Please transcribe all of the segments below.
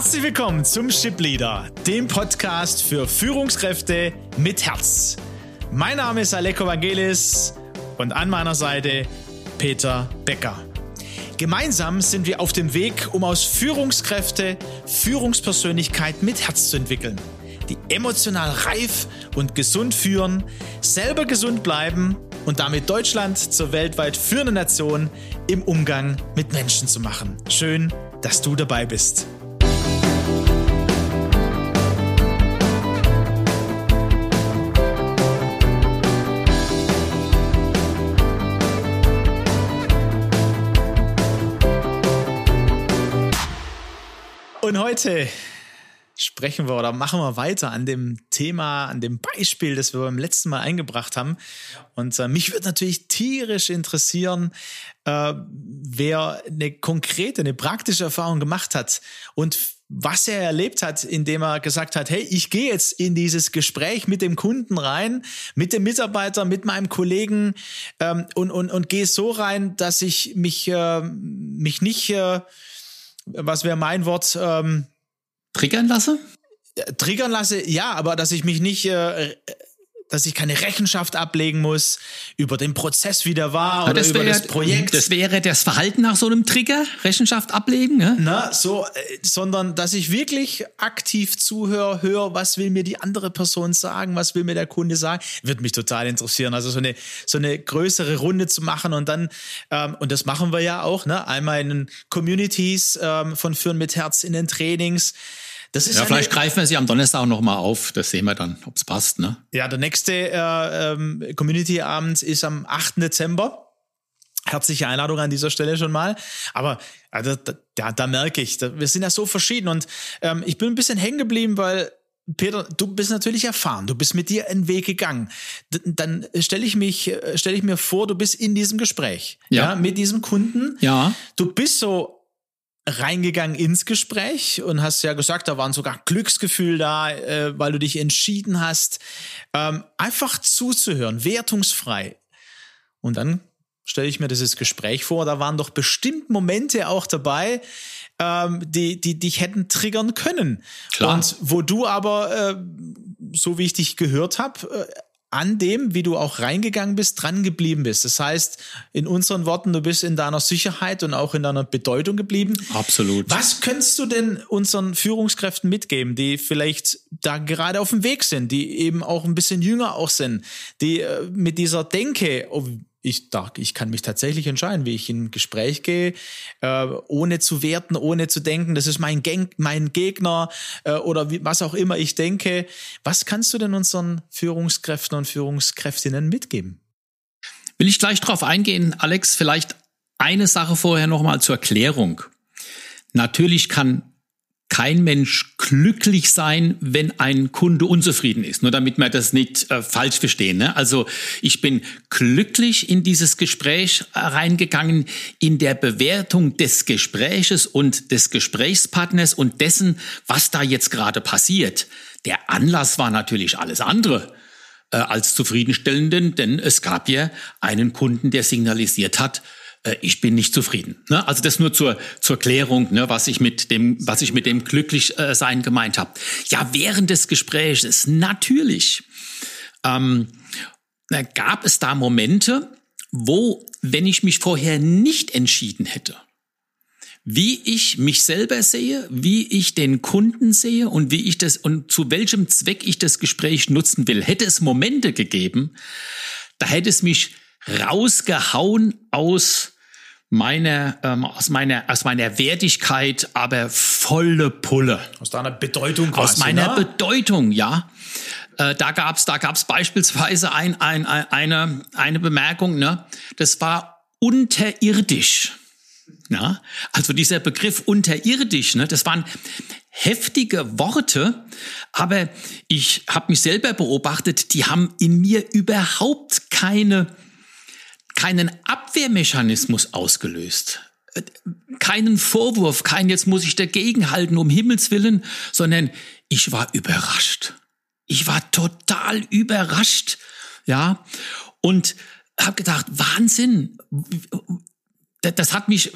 Herzlich willkommen zum Ship Leader, dem Podcast für Führungskräfte mit Herz. Mein Name ist Aleko Vangelis und an meiner Seite Peter Becker. Gemeinsam sind wir auf dem Weg, um aus Führungskräfte Führungspersönlichkeit mit Herz zu entwickeln, die emotional reif und gesund führen, selber gesund bleiben und damit Deutschland zur weltweit führenden Nation im Umgang mit Menschen zu machen. Schön, dass du dabei bist. Heute sprechen wir oder machen wir weiter an dem Thema, an dem Beispiel, das wir beim letzten Mal eingebracht haben. Und äh, mich würde natürlich tierisch interessieren, äh, wer eine konkrete, eine praktische Erfahrung gemacht hat und was er erlebt hat, indem er gesagt hat, hey, ich gehe jetzt in dieses Gespräch mit dem Kunden rein, mit dem Mitarbeiter, mit meinem Kollegen ähm, und, und, und gehe so rein, dass ich mich, äh, mich nicht, äh, was wäre mein Wort, ähm, triggern lasse? Triggern lasse, ja, aber dass ich mich nicht äh, dass ich keine Rechenschaft ablegen muss über den Prozess, wie der war oder das über wäre, das Projekt. Das wäre das Verhalten nach so einem Trigger, Rechenschaft ablegen, ne? Na, so, äh, sondern dass ich wirklich aktiv zuhöre, höre, was will mir die andere Person sagen, was will mir der Kunde sagen, wird mich total interessieren. Also so eine so eine größere Runde zu machen und dann ähm, und das machen wir ja auch, ne? Einmal in den Communities ähm, von Führen mit Herz in den Trainings das ist ja, vielleicht greifen wir sie am Donnerstag noch mal auf. Das sehen wir dann, ob es passt. Ne? Ja, der nächste äh, ähm, Community-Abend ist am 8. Dezember. Herzliche Einladung an dieser Stelle schon mal. Aber also, da, da merke ich, da, wir sind ja so verschieden. Und ähm, ich bin ein bisschen hängen geblieben, weil Peter, du bist natürlich erfahren, du bist mit dir einen Weg gegangen. D dann stelle ich mich, äh, stelle ich mir vor, du bist in diesem Gespräch, ja. ja, mit diesem Kunden. Ja. Du bist so reingegangen ins Gespräch und hast ja gesagt, da waren sogar Glücksgefühl da, äh, weil du dich entschieden hast, ähm, einfach zuzuhören, wertungsfrei. Und dann stelle ich mir dieses Gespräch vor, da waren doch bestimmt Momente auch dabei, ähm, die, die dich hätten triggern können. Klar. Und wo du aber, äh, so wie ich dich gehört habe, äh, an dem, wie du auch reingegangen bist, dran geblieben bist. Das heißt, in unseren Worten, du bist in deiner Sicherheit und auch in deiner Bedeutung geblieben. Absolut. Was könntest du denn unseren Führungskräften mitgeben, die vielleicht da gerade auf dem Weg sind, die eben auch ein bisschen jünger auch sind, die äh, mit dieser Denke, ich, da, ich kann mich tatsächlich entscheiden, wie ich in ein Gespräch gehe, äh, ohne zu werten, ohne zu denken, das ist mein, Gang, mein Gegner äh, oder wie, was auch immer ich denke. Was kannst du denn unseren Führungskräften und Führungskräftinnen mitgeben? Will ich gleich drauf eingehen, Alex, vielleicht eine Sache vorher nochmal zur Erklärung. Natürlich kann kein Mensch glücklich sein, wenn ein Kunde unzufrieden ist. Nur damit wir das nicht äh, falsch verstehen. Ne? Also ich bin glücklich in dieses Gespräch reingegangen, in der Bewertung des Gespräches und des Gesprächspartners und dessen, was da jetzt gerade passiert. Der Anlass war natürlich alles andere äh, als zufriedenstellenden, denn es gab ja einen Kunden, der signalisiert hat, äh, ich bin nicht zufrieden. Ne? Also das nur zur, zur Klärung, ne, was ich mit dem, was ich mit dem glücklich äh, sein gemeint habe. Ja, während des Gesprächs natürlich ähm, gab es da Momente, wo, wenn ich mich vorher nicht entschieden hätte, wie ich mich selber sehe, wie ich den Kunden sehe und wie ich das und zu welchem Zweck ich das Gespräch nutzen will. Hätte es Momente gegeben, da hätte es mich rausgehauen aus meiner, ähm, aus meiner, aus meiner Wertigkeit, aber volle Pulle. Aus deiner Bedeutung quasi, Aus meiner ne? Bedeutung, ja. Äh, da gab's, da gab's beispielsweise ein, ein, ein, eine, eine Bemerkung, ne? Das war unterirdisch. Ja, also dieser Begriff unterirdisch, ne, das waren heftige Worte, aber ich habe mich selber beobachtet, die haben in mir überhaupt keine keinen Abwehrmechanismus ausgelöst. Keinen Vorwurf, kein jetzt muss ich dagegen halten, um Himmels Willen, sondern ich war überrascht. Ich war total überrascht, ja, und habe gedacht, Wahnsinn, das hat mich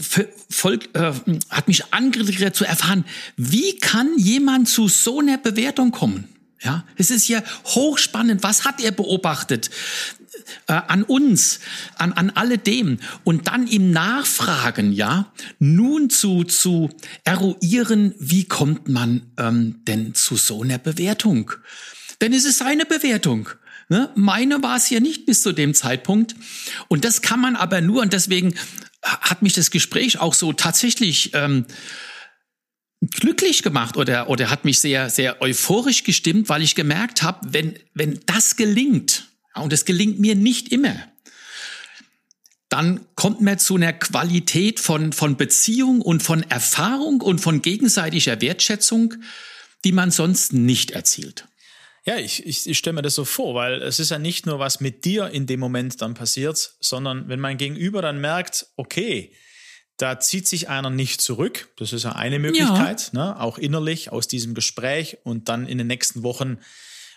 voll, äh, hat mich angeregt zu erfahren, wie kann jemand zu so einer Bewertung kommen? Ja, es ist ja hochspannend. Was hat er beobachtet? Äh, an uns, an, an alle dem und dann im Nachfragen, ja, nun zu, zu eruieren, wie kommt man ähm, denn zu so einer Bewertung? Denn es ist seine Bewertung. Ne? Meine war es ja nicht bis zu dem Zeitpunkt. Und das kann man aber nur, und deswegen hat mich das Gespräch auch so tatsächlich ähm, glücklich gemacht oder, oder hat mich sehr, sehr euphorisch gestimmt, weil ich gemerkt habe, wenn, wenn das gelingt, und es gelingt mir nicht immer, dann kommt man zu einer Qualität von, von Beziehung und von Erfahrung und von gegenseitiger Wertschätzung, die man sonst nicht erzielt. Ja, ich, ich, ich stelle mir das so vor, weil es ist ja nicht nur, was mit dir in dem Moment dann passiert, sondern wenn mein Gegenüber dann merkt, okay, da zieht sich einer nicht zurück, das ist ja eine Möglichkeit, ja. Ne, auch innerlich aus diesem Gespräch und dann in den nächsten Wochen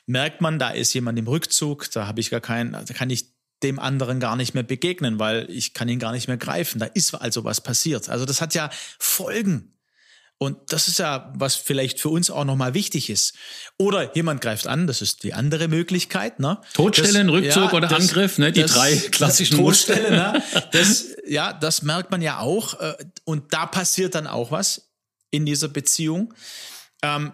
merkt man, da ist jemand im Rückzug, da habe ich gar keinen, da kann ich dem anderen gar nicht mehr begegnen, weil ich kann ihn gar nicht mehr greifen. Da ist also was passiert. Also das hat ja Folgen. Und das ist ja, was vielleicht für uns auch nochmal wichtig ist. Oder jemand greift an, das ist die andere Möglichkeit. Ne? Todstellen, Rückzug ja, oder das, Angriff, ne? die das, drei klassischen Todstelle, ne? das, Ja, das merkt man ja auch. Äh, und da passiert dann auch was in dieser Beziehung. Ähm,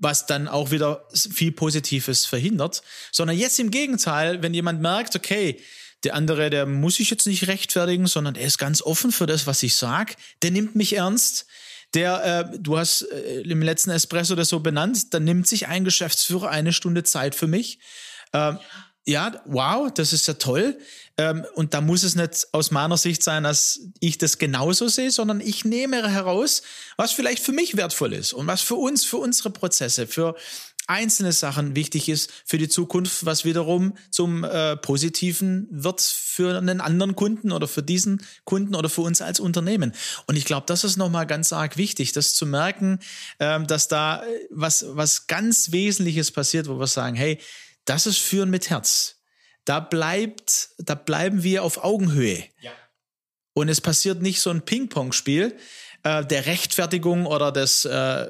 was dann auch wieder viel Positives verhindert, sondern jetzt im Gegenteil, wenn jemand merkt, okay, der andere, der muss sich jetzt nicht rechtfertigen, sondern er ist ganz offen für das, was ich sage, der nimmt mich ernst, der, äh, du hast äh, im letzten Espresso das so benannt, dann nimmt sich ein Geschäftsführer eine Stunde Zeit für mich. Ja, wow, das ist ja toll. Ähm, und da muss es nicht aus meiner Sicht sein, dass ich das genauso sehe, sondern ich nehme heraus, was vielleicht für mich wertvoll ist und was für uns, für unsere Prozesse, für einzelne Sachen wichtig ist für die Zukunft, was wiederum zum äh, Positiven wird für einen anderen Kunden oder für diesen Kunden oder für uns als Unternehmen. Und ich glaube, das ist nochmal ganz arg wichtig, das zu merken, ähm, dass da äh, was, was ganz Wesentliches passiert, wo wir sagen, hey, das ist Führen mit Herz da bleibt, da bleiben wir auf Augenhöhe. Ja. Und es passiert nicht so ein Ping-Pong-Spiel äh, der Rechtfertigung oder des äh,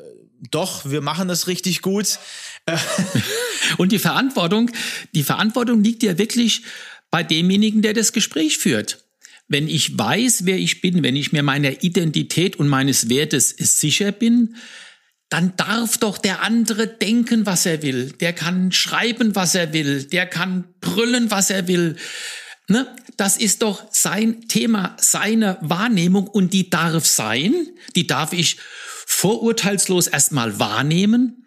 doch, wir machen das richtig gut. Und die Verantwortung, die Verantwortung liegt ja wirklich bei demjenigen, der das Gespräch führt. Wenn ich weiß, wer ich bin, wenn ich mir meiner Identität und meines Wertes sicher bin, dann darf doch der andere denken, was er will. Der kann schreiben, was er will. Der kann brüllen, was er will. Ne? Das ist doch sein Thema, seine Wahrnehmung und die darf sein, die darf ich vorurteilslos erstmal wahrnehmen,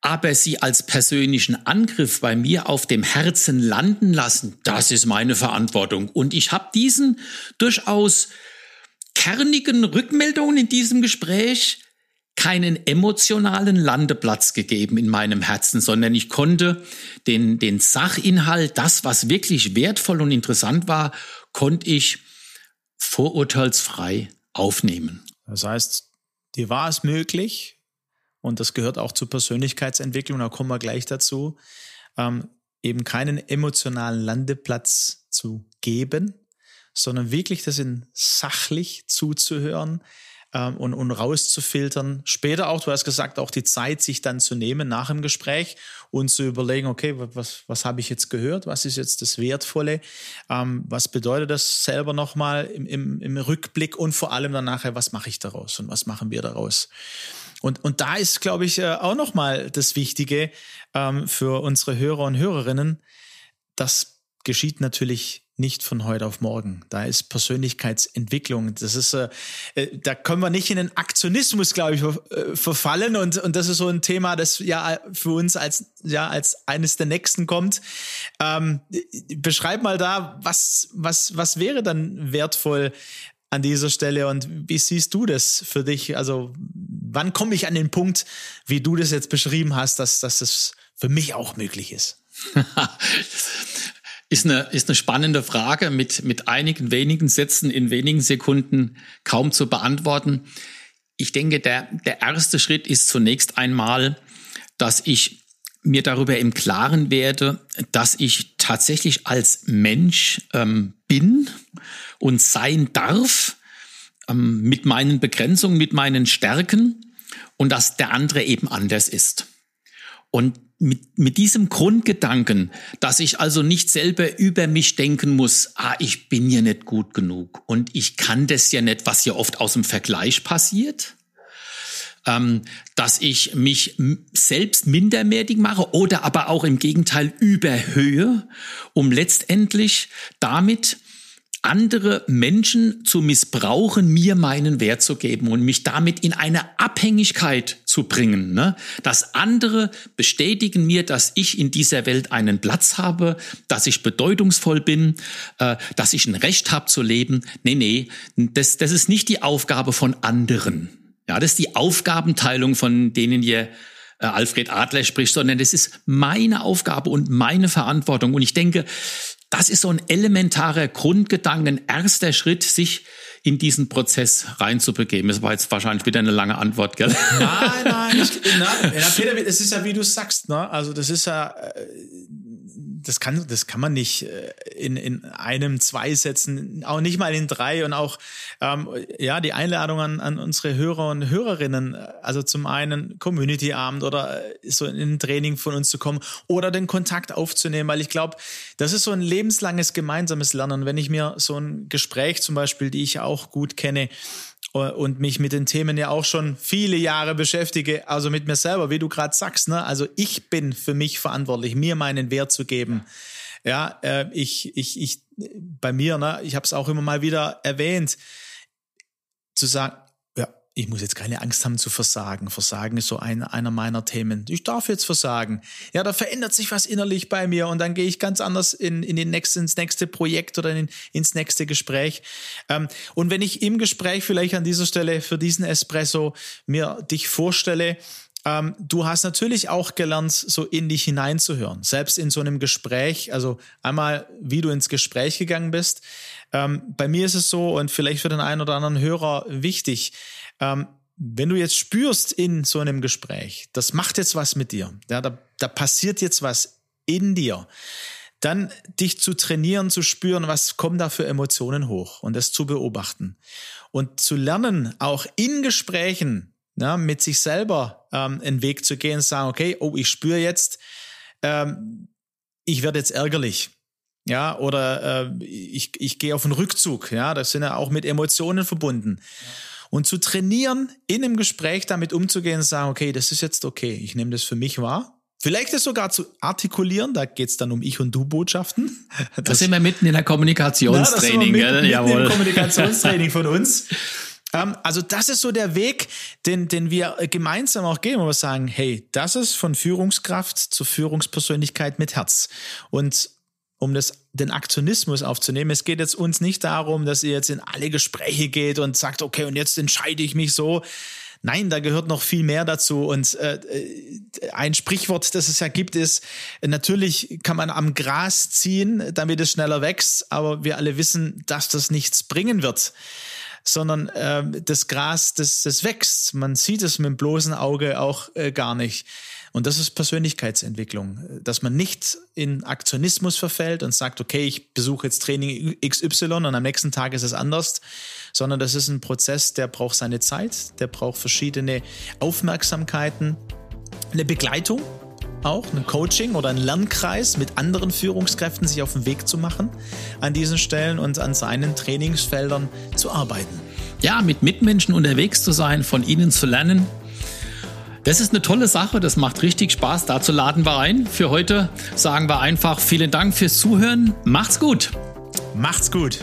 aber sie als persönlichen Angriff bei mir auf dem Herzen landen lassen, das ist meine Verantwortung. Und ich habe diesen durchaus kernigen Rückmeldungen in diesem Gespräch keinen emotionalen Landeplatz gegeben in meinem Herzen, sondern ich konnte den, den Sachinhalt, das, was wirklich wertvoll und interessant war, konnte ich vorurteilsfrei aufnehmen. Das heißt, dir war es möglich, und das gehört auch zur Persönlichkeitsentwicklung, da kommen wir gleich dazu, ähm, eben keinen emotionalen Landeplatz zu geben, sondern wirklich das in sachlich zuzuhören, ähm, und, und rauszufiltern. Später auch, du hast gesagt, auch die Zeit, sich dann zu nehmen nach dem Gespräch und zu überlegen, okay, was, was habe ich jetzt gehört? Was ist jetzt das Wertvolle? Ähm, was bedeutet das selber nochmal im, im, im Rückblick und vor allem dann nachher, was mache ich daraus und was machen wir daraus? Und, und da ist, glaube ich, äh, auch nochmal das Wichtige ähm, für unsere Hörer und Hörerinnen. Das geschieht natürlich nicht von heute auf morgen. Da ist Persönlichkeitsentwicklung. Das ist, äh, äh, da können wir nicht in den Aktionismus, glaube ich, äh, verfallen. Und, und das ist so ein Thema, das ja für uns als, ja, als eines der nächsten kommt. Ähm, beschreib mal da, was, was, was wäre dann wertvoll an dieser Stelle und wie siehst du das für dich? Also, wann komme ich an den Punkt, wie du das jetzt beschrieben hast, dass, dass das für mich auch möglich ist? Ist eine, ist eine spannende Frage mit, mit einigen wenigen Sätzen in wenigen Sekunden kaum zu beantworten. Ich denke, der, der erste Schritt ist zunächst einmal, dass ich mir darüber im Klaren werde, dass ich tatsächlich als Mensch ähm, bin und sein darf, ähm, mit meinen Begrenzungen, mit meinen Stärken und dass der andere eben anders ist. Und mit, mit diesem Grundgedanken, dass ich also nicht selber über mich denken muss, ah, ich bin ja nicht gut genug und ich kann das ja nicht, was ja oft aus dem Vergleich passiert, ähm, dass ich mich selbst minderwertig mache oder aber auch im Gegenteil überhöhe, um letztendlich damit andere Menschen zu missbrauchen, mir meinen Wert zu geben und mich damit in eine Abhängigkeit zu bringen. Ne? Dass andere bestätigen mir, dass ich in dieser Welt einen Platz habe, dass ich bedeutungsvoll bin, äh, dass ich ein Recht habe zu leben. Nee, nee, das, das ist nicht die Aufgabe von anderen. Ja, das ist die Aufgabenteilung, von denen ihr äh, Alfred Adler spricht, sondern das ist meine Aufgabe und meine Verantwortung. Und ich denke, das ist so ein elementarer Grundgedanke, ein erster Schritt, sich in diesen Prozess reinzubegeben. Das war jetzt wahrscheinlich wieder eine lange Antwort, gell? Nein, nein, ich, nein. Ja, Peter, es ist ja, wie du sagst, ne? Also das ist ja, äh, das kann, das kann man nicht äh, in, in einem, zwei Sätzen, auch nicht mal in drei und auch, ähm, ja, die Einladung an, an unsere Hörer und Hörerinnen, also zum einen Community Abend oder äh, so in ein Training von uns zu kommen oder den Kontakt aufzunehmen, weil ich glaube, das ist so ein lebenslanges gemeinsames Lernen. Wenn ich mir so ein Gespräch zum Beispiel, die ich auch gut kenne, und mich mit den Themen ja auch schon viele Jahre beschäftige, also mit mir selber, wie du gerade sagst, ne? Also ich bin für mich verantwortlich, mir meinen Wert zu geben. Ja, äh, ich, ich, ich, bei mir, ne, ich habe es auch immer mal wieder erwähnt, zu sagen, ich muss jetzt keine Angst haben zu versagen. Versagen ist so ein, einer meiner Themen. Ich darf jetzt versagen. Ja, da verändert sich was innerlich bei mir und dann gehe ich ganz anders in, in den nächsten, ins nächste Projekt oder in, ins nächste Gespräch. Ähm, und wenn ich im Gespräch vielleicht an dieser Stelle für diesen Espresso mir dich vorstelle, ähm, du hast natürlich auch gelernt, so in dich hineinzuhören. Selbst in so einem Gespräch, also einmal, wie du ins Gespräch gegangen bist. Ähm, bei mir ist es so und vielleicht für den einen oder anderen Hörer wichtig, ähm, wenn du jetzt spürst in so einem Gespräch, das macht jetzt was mit dir, ja, da, da passiert jetzt was in dir, dann dich zu trainieren, zu spüren, was kommen da für Emotionen hoch und das zu beobachten und zu lernen, auch in Gesprächen ja, mit sich selber ähm, einen Weg zu gehen, sagen, okay, oh, ich spüre jetzt, ähm, ich werde jetzt ärgerlich. Ja, oder äh, ich, ich gehe auf einen Rückzug, ja, das sind ja auch mit Emotionen verbunden. Ja. Und zu trainieren, in einem Gespräch damit umzugehen und sagen, okay, das ist jetzt okay, ich nehme das für mich wahr. Vielleicht das sogar zu artikulieren, da geht es dann um Ich- und Du-Botschaften. Das, das sind wir mitten in der Kommunikationstraining, ja, mitten, Mitten im Kommunikationstraining von uns. Ähm, also das ist so der Weg, den, den wir gemeinsam auch gehen, wo wir sagen, hey, das ist von Führungskraft zur Führungspersönlichkeit mit Herz. Und um das, den Aktionismus aufzunehmen. Es geht jetzt uns nicht darum, dass ihr jetzt in alle Gespräche geht und sagt, okay, und jetzt entscheide ich mich so. Nein, da gehört noch viel mehr dazu. Und äh, ein Sprichwort, das es ja gibt, ist, natürlich kann man am Gras ziehen, damit es schneller wächst, aber wir alle wissen, dass das nichts bringen wird sondern äh, das Gras, das, das wächst. Man sieht es mit dem bloßen Auge auch äh, gar nicht. Und das ist Persönlichkeitsentwicklung, dass man nicht in Aktionismus verfällt und sagt, okay, ich besuche jetzt Training XY und am nächsten Tag ist es anders, sondern das ist ein Prozess, der braucht seine Zeit, der braucht verschiedene Aufmerksamkeiten, eine Begleitung auch, ein Coaching oder ein Lernkreis mit anderen Führungskräften sich auf den Weg zu machen an diesen Stellen und an seinen Trainingsfeldern zu arbeiten. Ja, mit Mitmenschen unterwegs zu sein, von ihnen zu lernen, das ist eine tolle Sache, das macht richtig Spaß. Dazu laden wir ein. Für heute sagen wir einfach vielen Dank fürs Zuhören. Macht's gut. Macht's gut.